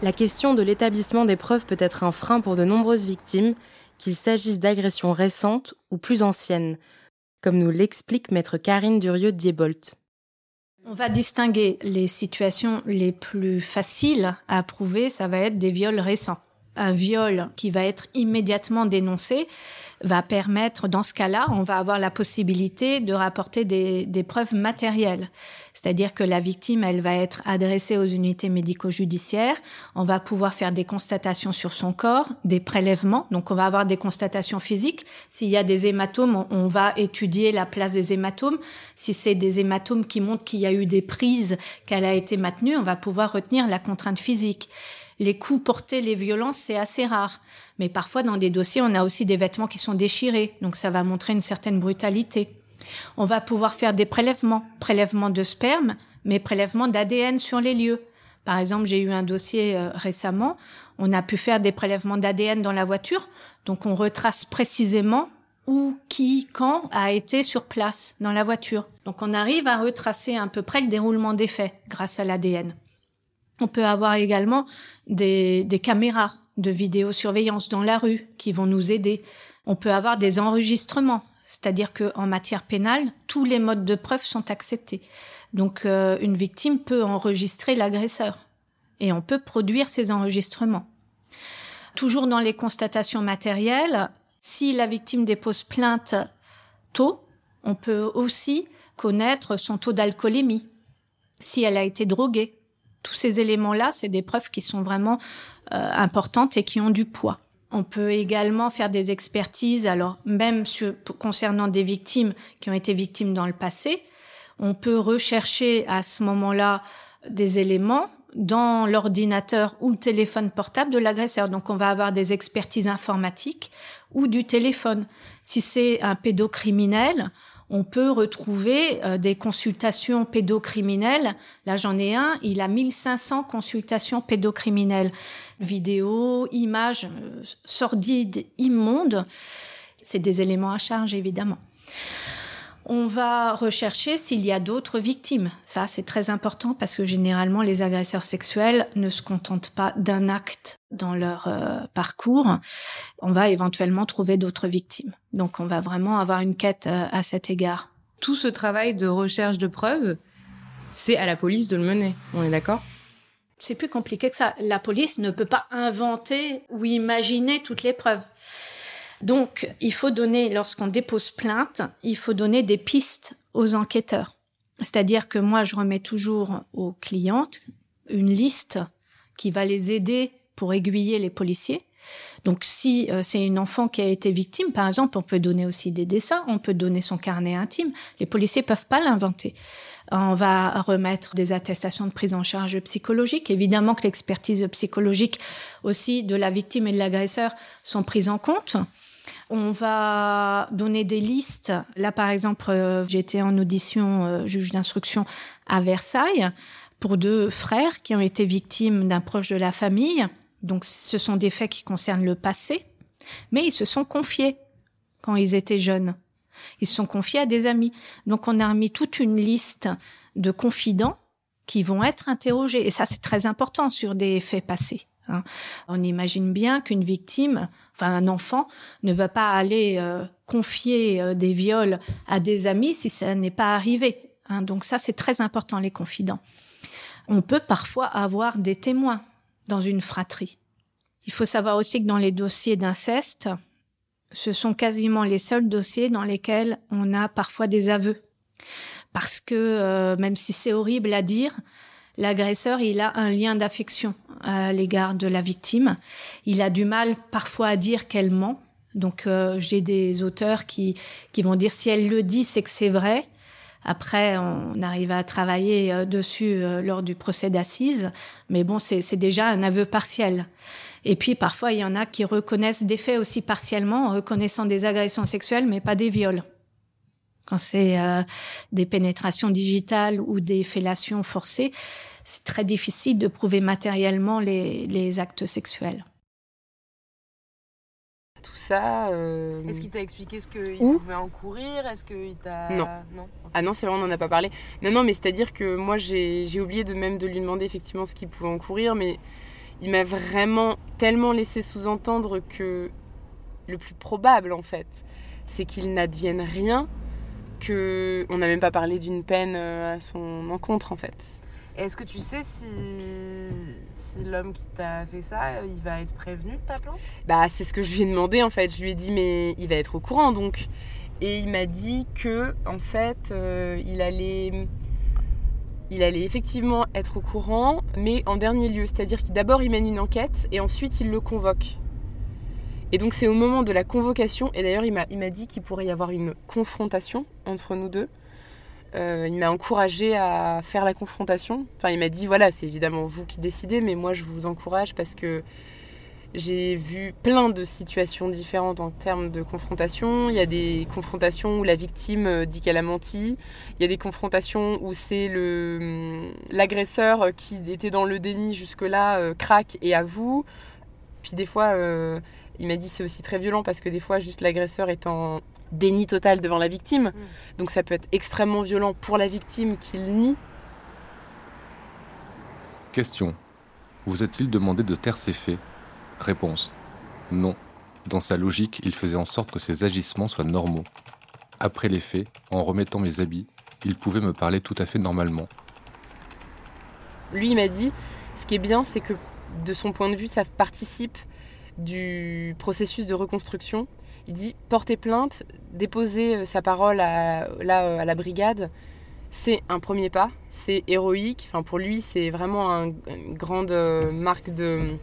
C: La question de l'établissement des preuves peut être un frein pour de nombreuses victimes, qu'il s'agisse d'agressions récentes ou plus anciennes, comme nous l'explique maître Karine Durieux-Diebolt.
L: On va distinguer les situations les plus faciles à prouver, ça va être des viols récents. Un viol qui va être immédiatement dénoncé va permettre, dans ce cas-là, on va avoir la possibilité de rapporter des, des preuves matérielles. C'est-à-dire que la victime, elle va être adressée aux unités médico-judiciaires. On va pouvoir faire des constatations sur son corps, des prélèvements. Donc, on va avoir des constatations physiques. S'il y a des hématomes, on va étudier la place des hématomes. Si c'est des hématomes qui montrent qu'il y a eu des prises, qu'elle a été maintenue, on va pouvoir retenir la contrainte physique. Les coups portés, les violences, c'est assez rare. Mais parfois, dans des dossiers, on a aussi des vêtements qui sont déchirés. Donc, ça va montrer une certaine brutalité. On va pouvoir faire des prélèvements, prélèvements de sperme, mais prélèvements d'ADN sur les lieux. Par exemple, j'ai eu un dossier euh, récemment, on a pu faire des prélèvements d'ADN dans la voiture, donc on retrace précisément où, qui, quand a été sur place dans la voiture. Donc on arrive à retracer à peu près le déroulement des faits grâce à l'ADN. On peut avoir également des, caméras de vidéosurveillance dans la rue qui vont nous aider. On peut avoir des enregistrements c'est-à-dire qu'en matière pénale, tous les modes de preuve sont acceptés. Donc euh, une victime peut enregistrer l'agresseur et on peut produire ces enregistrements. Toujours dans les constatations matérielles, si la victime dépose plainte tôt, on peut aussi connaître son taux d'alcoolémie, si elle a été droguée. Tous ces éléments-là, c'est des preuves qui sont vraiment euh, importantes et qui ont du poids. On peut également faire des expertises, alors même concernant des victimes qui ont été victimes dans le passé, on peut rechercher à ce moment-là des éléments dans l'ordinateur ou le téléphone portable de l'agresseur. Donc on va avoir des expertises informatiques ou du téléphone. Si c'est un pédocriminel, on peut retrouver euh, des consultations pédocriminelles. Là, j'en ai un, il a 1500 consultations pédocriminelles. Vidéos, images euh, sordides, immondes. C'est des éléments à charge, évidemment. On va rechercher s'il y a d'autres victimes. Ça, c'est très important parce que généralement, les agresseurs sexuels ne se contentent pas d'un acte dans leur euh, parcours. On va éventuellement trouver d'autres victimes. Donc, on va vraiment avoir une quête euh, à cet égard.
M: Tout ce travail de recherche de preuves, c'est à la police de le mener. On est d'accord?
L: C'est plus compliqué que ça. La police ne peut pas inventer ou imaginer toutes les preuves. Donc, il faut donner, lorsqu'on dépose plainte, il faut donner des pistes aux enquêteurs. C'est-à-dire que moi, je remets toujours aux clientes une liste qui va les aider pour aiguiller les policiers. Donc, si euh, c'est une enfant qui a été victime, par exemple, on peut donner aussi des dessins, on peut donner son carnet intime. Les policiers peuvent pas l'inventer. On va remettre des attestations de prise en charge psychologique. Évidemment que l'expertise psychologique aussi de la victime et de l'agresseur sont prises en compte. On va donner des listes. Là, par exemple, euh, j'étais en audition euh, juge d'instruction à Versailles pour deux frères qui ont été victimes d'un proche de la famille. Donc, ce sont des faits qui concernent le passé, mais ils se sont confiés quand ils étaient jeunes. Ils se sont confiés à des amis. Donc, on a remis toute une liste de confidents qui vont être interrogés. Et ça, c'est très important sur des faits passés. Hein. On imagine bien qu'une victime, un enfant, ne va pas aller euh, confier euh, des viols à des amis si ça n'est pas arrivé. Hein. Donc ça, c'est très important, les confidents. On peut parfois avoir des témoins dans une fratrie. Il faut savoir aussi que dans les dossiers d'inceste, ce sont quasiment les seuls dossiers dans lesquels on a parfois des aveux. Parce que, euh, même si c'est horrible à dire, l'agresseur, il a un lien d'affection à l'égard de la victime. Il a du mal parfois à dire qu'elle ment. Donc euh, j'ai des auteurs qui, qui vont dire si elle le dit, c'est que c'est vrai. Après, on arrive à travailler euh, dessus euh, lors du procès d'assises, mais bon, c'est déjà un aveu partiel. Et puis parfois, il y en a qui reconnaissent des faits aussi partiellement, en reconnaissant des agressions sexuelles, mais pas des viols. Quand c'est des pénétrations digitales ou des fellations forcées, c'est très difficile de prouver matériellement les, actes sexuels.
M: Tout ça. Euh,
D: Est-ce qu'il t'a expliqué ce qu'il pouvait encourir? Est-ce qu'il t'a.
M: Non. Ah non, c'est vrai, on n'en a pas parlé. Non, non, mais c'est-à-dire que moi, j'ai oublié de même de lui demander effectivement ce qu'il pouvait encourir, mais il m'a vraiment tellement laissé sous-entendre que le plus probable, en fait, c'est qu'il n'advienne rien
B: que on n'a même pas parlé d'une peine euh, à son encontre en fait.
D: Est-ce que tu sais si, si l'homme qui t'a fait ça, il va être prévenu de ta plainte?
B: Bah c'est ce que je lui ai demandé en fait. Je lui ai dit mais il va être au courant donc. Et il m'a dit que en fait euh, il allait il allait effectivement être au courant, mais en dernier lieu, c'est-à-dire qu'il d'abord il mène une enquête et ensuite il le convoque. Et donc c'est au moment de la convocation, et d'ailleurs il m'a, dit qu'il pourrait y avoir une confrontation entre nous deux. Euh, il m'a encouragé à faire la confrontation. Enfin, il m'a dit voilà, c'est évidemment vous qui décidez, mais moi je vous encourage parce que j'ai vu plein de situations différentes en termes de confrontation. Il y a des confrontations où la victime euh, dit qu'elle a menti. Il y a des confrontations où c'est le hum, l'agresseur qui était dans le déni jusque-là euh, craque et avoue. Puis des fois, il m'a dit c'est aussi très violent parce que des fois, juste l'agresseur est en déni total devant la victime. Donc ça peut être extrêmement violent pour la victime qu'il nie.
N: Question. Vous a-t-il demandé de taire ses faits? Réponse. Non. Dans sa logique, il faisait en sorte que ses agissements soient normaux. Après les faits, en remettant mes habits, il pouvait me parler tout à fait normalement.
B: Lui, il m'a dit, ce qui est bien, c'est que de son point de vue, ça participe du processus de reconstruction. Il dit, porter plainte, déposer euh, sa parole à, là, euh, à la brigade, c'est un premier pas, c'est héroïque. Enfin, pour lui, c'est vraiment un- une grande euh, marque de,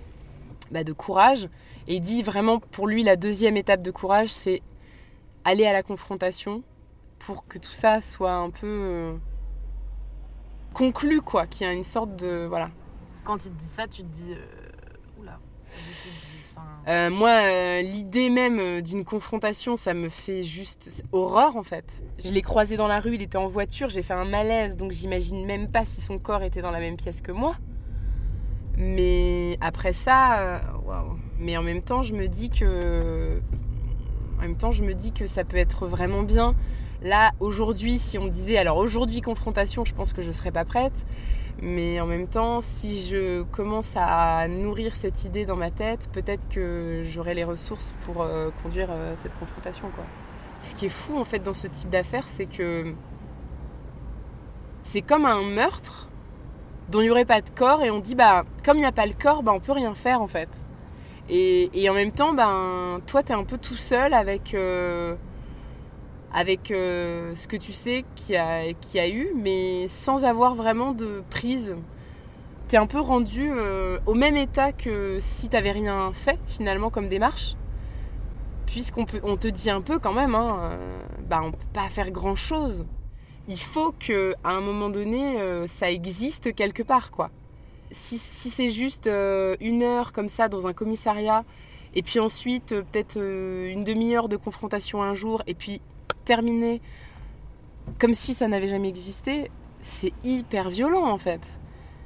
B: bah, de courage. Et il dit vraiment, pour lui, la deuxième étape de courage, c'est aller à la confrontation pour que tout ça soit un peu conclu, quoi. Qu'il y a une sorte de. Voilà.
D: Quand il te dit ça, tu te dis Oula. Tu te dis, enfin,
B: Euh, moi, euh, l'idée même euh, d'une confrontation, ça me fait juste horreur en fait. Je l'ai croisé dans la rue, il était en voiture, j'ai fait un malaise, donc j'imagine même pas si son corps était dans la même pièce que moi. Mais après ça, waouh. Mais en même temps, je me dis que, en même temps, je me dis que ça peut être vraiment bien. Là, aujourd'hui, si on me disait, alors aujourd'hui confrontation, je pense que je serais pas prête. Mais en même temps, si je commence à nourrir cette idée dans ma tête, peut-être que j'aurai les ressources pour euh, conduire euh, cette confrontation. Quoi. Ce qui est fou en fait dans ce type d'affaires, c'est que c'est comme un meurtre dont il n'y aurait pas de corps et on dit bah comme il n'y a pas le corps, bah on peut rien faire en fait. Et, et en même temps, ben toi t'es un peu tout seul avec euh, avec euh, ce que tu sais qu'il y, a, qu'il y a eu, mais sans avoir vraiment de prise. T'es un peu rendu euh, au même état que si t'avais rien fait finalement comme démarche. Puisqu'on on te dit un peu quand même, hein, euh, bah on peut pas faire grand chose. Il faut que à un moment donné, euh, ça existe quelque part, quoi. Si, si c'est juste une heure comme ça dans un commissariat, et puis ensuite peut-être une demi-heure de confrontation un jour, et puis terminé comme si ça n'avait jamais existé, c'est hyper violent en fait.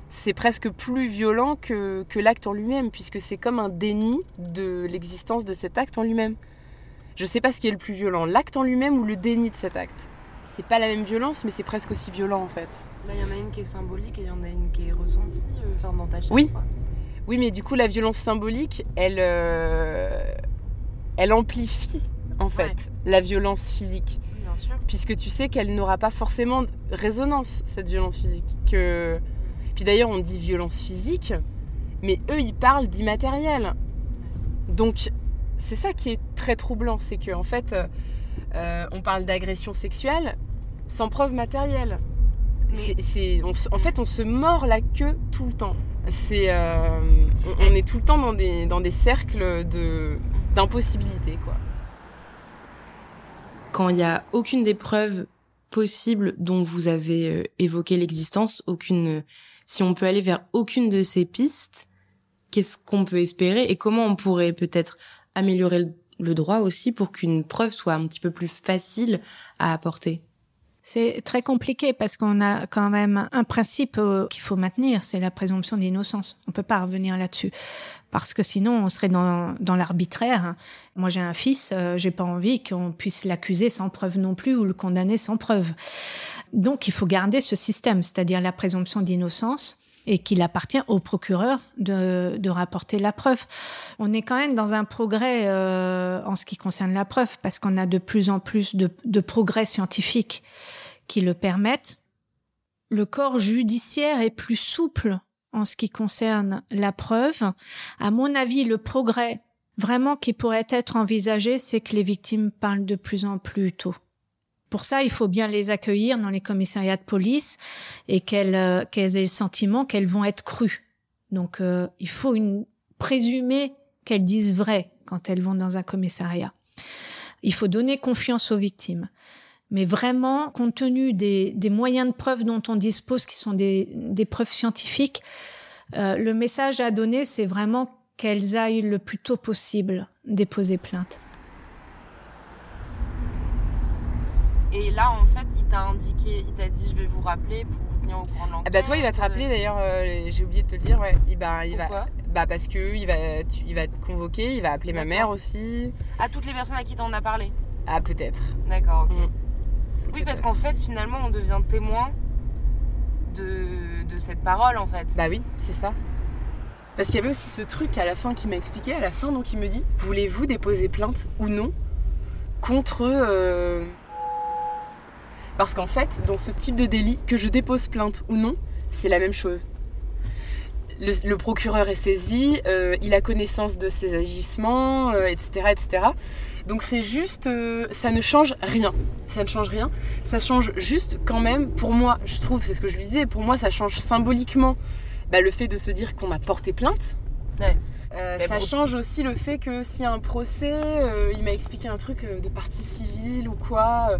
B: C'est presque plus violent que, que l'acte en lui-même, puisque c'est comme un déni de l'existence de cet acte en lui-même. Je sais pas ce qui est le plus violent, l'acte en lui-même ou le déni de cet acte. C'est pas la même violence, mais c'est presque aussi violent en fait.
D: Là, il y en a une qui est symbolique et il y en a une qui est ressentie, euh, enfin dans ta chair.
B: Oui.
D: quoi.
B: Oui, mais du coup, la violence symbolique, elle, euh, elle amplifie en fait la violence physique.
D: Bien sûr.
B: Puisque tu sais qu'elle n'aura pas forcément de résonance, cette violence physique. Que... Puis d'ailleurs, on dit violence physique, mais eux, ils parlent d'immatériel. Donc, c'est ça qui est très troublant, c'est qu'en en fait, euh, euh, on parle d'agression sexuelle sans preuve matérielle. C'est- en fait, on se mord la queue tout le temps. C'est, euh, on, on est tout le temps dans des, dans des cercles de, d'impossibilité, quoi.
C: Quand il n'y a aucune des preuves possibles dont vous avez euh, évoqué l'existence, aucune, si on peut aller vers aucune de ces pistes, qu'est-ce qu'on peut espérer et comment on pourrait peut-être améliorer le droit aussi pour qu'une preuve soit un petit peu plus facile à apporter?
L: C'est très compliqué parce qu'on a quand même un principe euh, qu'il faut maintenir, c'est la présomption d'innocence. On peut pas revenir là-dessus parce que sinon on serait dans, dans l'arbitraire. Moi j'ai un fils, euh, j'ai pas envie qu'on puisse l'accuser sans preuve non plus ou le condamner sans preuve. Donc il faut garder ce système, c'est-à-dire la présomption d'innocence. Et qu'il appartient au procureur de, de, rapporter la preuve. On est quand même dans un progrès euh, en ce qui concerne la preuve, parce qu'on a de plus en plus de, de progrès scientifiques qui le permettent. Le corps judiciaire est plus souple en ce qui concerne la preuve. À mon avis, le progrès vraiment qui pourrait être envisagé, c'est que les victimes parlent de plus en plus tôt. Pour ça, il faut bien les accueillir dans les commissariats de police et qu'elles euh, aient le sentiment qu'elles vont être crues. Donc, euh, il faut présumer qu'elles disent vrai quand elles vont dans un commissariat. Il faut donner confiance aux victimes. Mais vraiment, compte tenu des, des moyens de preuve dont on dispose, qui sont des, des preuves scientifiques, euh, le message à donner, c'est vraiment qu'elles aillent le plus tôt possible déposer plainte.
F: Et là, en fait, il t'a indiqué, il t'a dit je vais vous rappeler pour vous tenir au courant de l'enquête.
B: Ah bah toi, il va te rappeler d'ailleurs, euh, j'ai oublié de te le dire, ouais. Il, bah, il va, bah parce que il va, tu, il va te convoquer, il va appeler ma mère aussi.
F: À toutes les personnes à qui t'en as parlé?
B: Ah peut-être.
F: D'accord, ok. Mm. Oui, parce qu'en fait, finalement, on devient témoin de, de cette parole, en fait.
B: Bah oui, c'est ça. Parce qu'il y avait aussi ce truc à la fin qui m'a expliqué, à la fin, donc il me dit, voulez-vous déposer plainte ou non contre... Euh, parce qu'en fait, dans ce type de délit, que je dépose plainte ou non, c'est la même chose. Le, procureur est saisi, euh, il a connaissance de ses agissements, etc., euh, etc. Donc c'est juste, euh, ça ne change rien. Ça ne change rien. Ça change juste quand même, pour moi, je trouve, c'est ce que je lui disais, pour moi ça change symboliquement bah, le fait de se dire qu'on m'a porté plainte. ça change aussi le fait que s'il y a un procès, il m'a expliqué un truc de partie civile ou quoi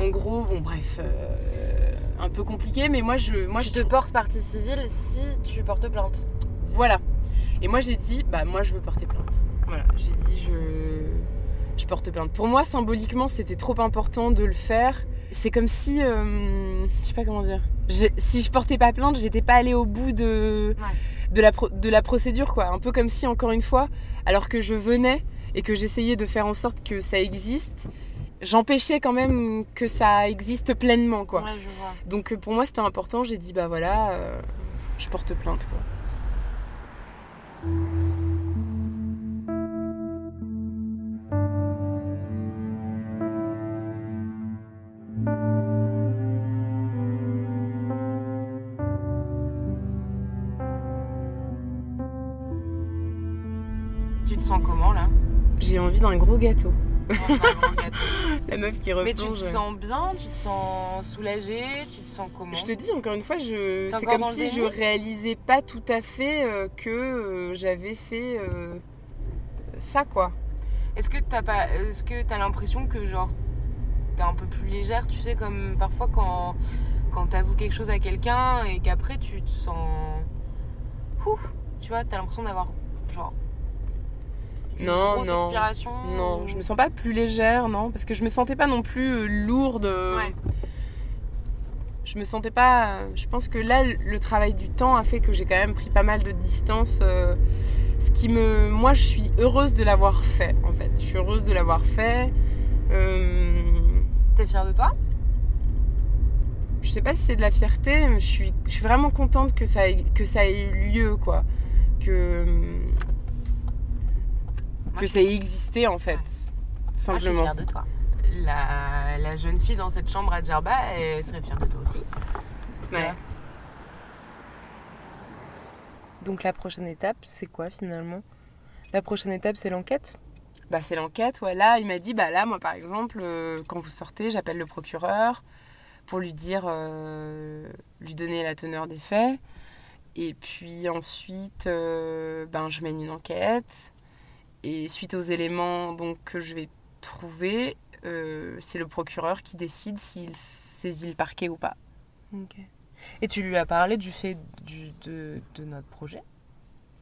B: en gros, bon, bref, euh, un peu compliqué, mais moi je. Moi,
F: je
B: te
F: porte partie civile si tu portes plainte.
B: Voilà. Et moi j'ai dit, bah moi je veux porter plainte. Voilà, j'ai dit je. Je porte plainte. Pour moi, symboliquement, c'était trop important de le faire. C'est comme si. Euh, je sais pas comment dire. Si je portais pas plainte, j'étais pas allée au bout de. De la, de la procédure, quoi. Un peu comme si, encore une fois, alors que je venais et que j'essayais de faire en sorte que ça existe, j'empêchais quand même que ça existe pleinement quoi.
F: Ouais, je vois.
B: Donc euh, pour moi c'était important, j'ai dit bah voilà, euh, je porte plainte quoi.
F: Tu te sens comment là?
B: J'ai envie d'un gros gâteau. la meuf qui replonge.
F: Mais tu te sens bien, tu te sens soulagée, tu te sens comment
B: Je te dis encore une fois, je... c'est comme si je réalisais pas tout à fait euh, que euh, j'avais fait euh, ça quoi.
F: Est-ce que t'as pas, est-ce que t'as l'impression que genre t'es un peu plus légère, tu sais comme parfois quand quand t'avoues quelque chose à quelqu'un et qu'après tu te sens, Ouh, tu vois, t'as l'impression d'avoir genre
B: non, non.
F: Non,
B: Non, je me sens pas plus légère, non, parce que je me sentais pas non plus euh, lourde.
F: Ouais.
B: Je me sentais pas. Je pense que là, le travail du temps a fait que j'ai quand même pris pas mal de distance. Euh, ce qui me. Moi, je suis heureuse de l'avoir fait, en fait. Je suis heureuse de l'avoir fait. Euh...
F: T'es fière de toi?
B: Je sais pas si c'est de la fierté, mais je suis, je suis vraiment contente que ça, ait, que ça ait eu lieu, quoi. Que que ça ait existé en fait. Simplement. Moi, je suis
F: fière de toi. La, la, jeune fille dans cette chambre à Djerba, elle serait fière de toi aussi.
B: Ouais.
F: Donc la prochaine étape, c'est quoi finalement? La prochaine étape, c'est l'enquête?
B: Bah c'est l'enquête, ouais. Là, il m'a dit, bah là, moi par exemple, euh, quand vous sortez, j'appelle le procureur pour lui dire, euh, lui donner la teneur des faits. Et puis ensuite, euh, ben, je mène une enquête. Et suite aux éléments donc, que je vais trouver, euh, c'est le procureur qui décide s'il saisit le parquet ou pas.
F: Et tu lui as parlé du fait du, de, de, notre projet?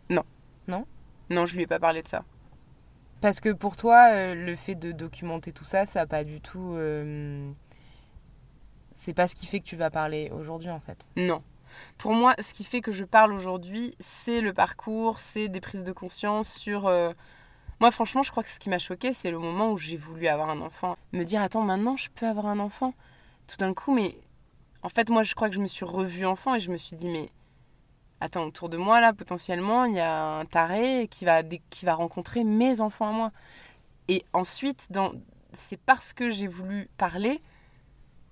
B: Non.
F: Non?
B: Non, je lui ai pas parlé de ça.
F: Parce que pour toi, euh, le fait de documenter tout ça, ça n'a pas du tout. Euh, c'est pas ce qui fait que tu vas parler aujourd'hui en fait.
B: Non. Pour moi, ce qui fait que je parle aujourd'hui, c'est le parcours, c'est des prises de conscience sur moi, franchement, je crois que ce qui m'a choqué, c'est le moment où j'ai voulu avoir un enfant. Me dire, attends, maintenant, je peux avoir un enfant? Tout d'un coup, mais en fait, moi, je crois que je me suis revue enfant et je me suis dit, mais attends, autour de moi, là, potentiellement, il y a un taré qui va, rencontrer mes enfants à moi. Et ensuite, c'est parce que j'ai voulu parler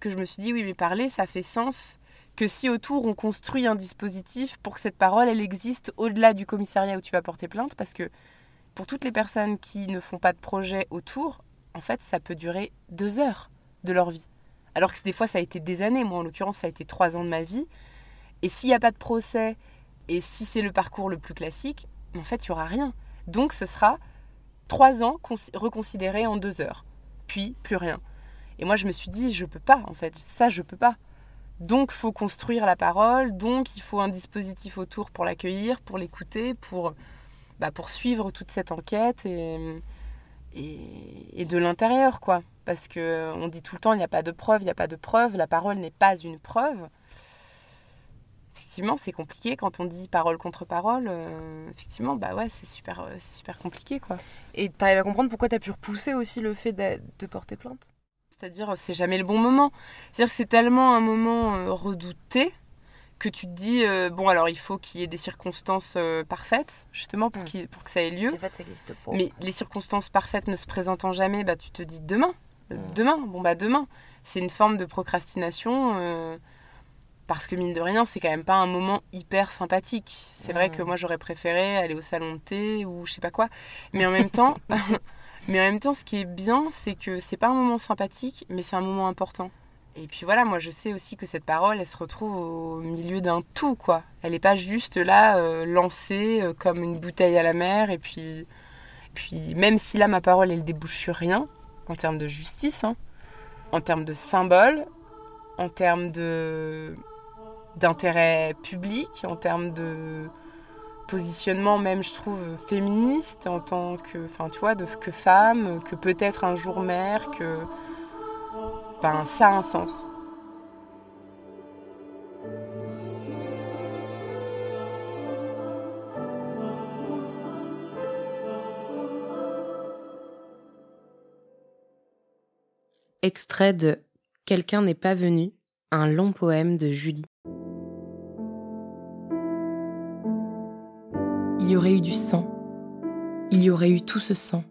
B: que je me suis dit, oui, mais parler, ça fait sens que si autour on construit un dispositif pour que cette parole, elle existe au-delà du commissariat où tu vas porter plainte, parce que pour toutes les personnes qui ne font pas de projet autour, en fait, ça peut durer deux heures de leur vie. Alors que des fois, ça a été des années. Moi, en l'occurrence, ça a été trois ans de ma vie. Et s'il n'y a pas de procès, et si c'est le parcours le plus classique, en fait, il n'y aura rien. Donc, ce sera trois ans reconsidérés en deux heures. Puis, plus rien. Et moi, je me suis dit, je peux pas, en fait. Ça, je peux pas. Donc, faut construire la parole. Donc, il faut un dispositif autour pour l'accueillir, pour l'écouter, pour, bah, pour suivre toute cette enquête et, et, de l'intérieur, quoi. Parce que on dit tout le temps, il n'y a pas de preuve, il n'y a pas de preuve. La parole n'est pas une preuve. Effectivement, c'est compliqué quand on dit parole contre parole. Euh, effectivement, bah ouais, c'est super, euh, c'est super compliqué, quoi.
F: Et tu arrives à comprendre pourquoi tu as pu repousser aussi le fait de, de porter plainte?
B: C'est-à-dire, c'est jamais le bon moment. C'est-à-dire que c'est tellement un moment euh, redouté que tu te dis, euh, bon, alors il faut qu'il y ait des circonstances euh, parfaites, justement, pour, hmm. pour que ça ait lieu.
F: En fait, ça existe pas.
B: Mais les circonstances parfaites ne se présentant jamais, bah, tu te dis demain. Euh, hmm. Demain, bon, bah demain. C'est une forme de procrastination. parce que mine de rien, c'est quand même pas un moment hyper sympathique. C'est vrai que hmm. moi j'aurais préféré aller au salon de thé ou je sais pas quoi. Mais en même temps, mais en même temps, ce qui est bien, c'est que c'est pas un moment sympathique, mais c'est un moment important. Et puis voilà, moi je sais aussi que cette parole, elle se retrouve au milieu d'un tout, quoi. Elle n'est pas juste là, euh, lancée euh, comme une bouteille à la mer, et puis, puis même si là ma parole, elle débouche sur rien, en termes de justice, hein, en termes de symbole, en termes de d'intérêt public, en termes de positionnement même, je trouve, féministe, en tant que, enfin tu vois, que femme, que peut-être un jour mère, que ben, ça a un sens.
C: Extrait de Quelqu'un n'est pas venu, un long poème de Julie.
O: Il y aurait eu du sang. Il y aurait eu tout ce sang.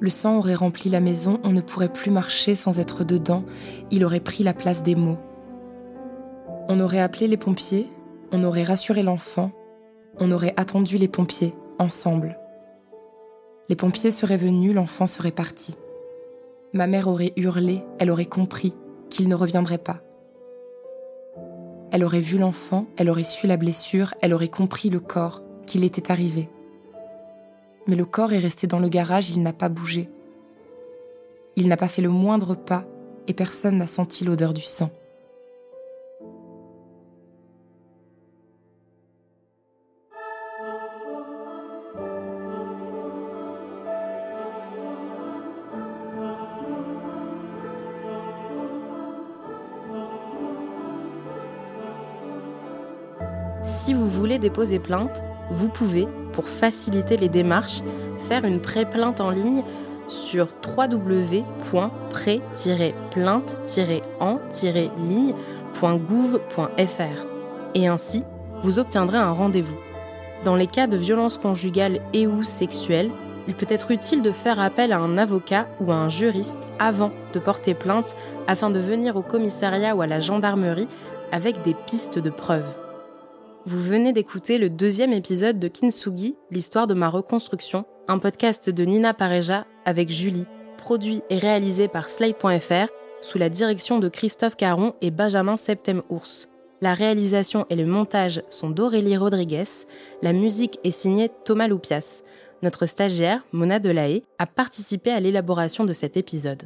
O: Le sang aurait rempli la maison, on ne pourrait plus marcher sans être dedans, il aurait pris la place des mots. On aurait appelé les pompiers, on aurait rassuré l'enfant, on aurait attendu les pompiers, ensemble. Les pompiers seraient venus, l'enfant serait parti. Ma mère aurait hurlé, elle aurait compris qu'il ne reviendrait pas. Elle aurait vu l'enfant, elle aurait su la blessure, elle aurait compris le corps, qu'il était arrivé mais le corps est resté dans le garage, il n'a pas bougé. Il n'a pas fait le moindre pas et personne n'a senti l'odeur du sang.
C: Si vous voulez déposer plainte, vous pouvez, pour faciliter les démarches, faire une pré-plainte en ligne sur www.pré-plainte-en-ligne.gouv.fr. Et ainsi, vous obtiendrez un rendez-vous. Dans les cas de violence conjugale et ou sexuelle, il peut être utile de faire appel à un avocat ou à un juriste avant de porter plainte afin de venir au commissariat ou à la gendarmerie avec des pistes de preuves. Vous venez d'écouter le deuxième épisode de Kintsugi, l'histoire de ma reconstruction, un podcast de Nina Pareja avec Julie, produit et réalisé par Slate.fr sous la direction de Christophe Caron et Benjamin Septem-Ours. La réalisation et le montage sont d'Aurélie Rodriguez, la musique est signée Thomas Loupias. Notre stagiaire, Mona Delahaye, a participé à l'élaboration de cet épisode.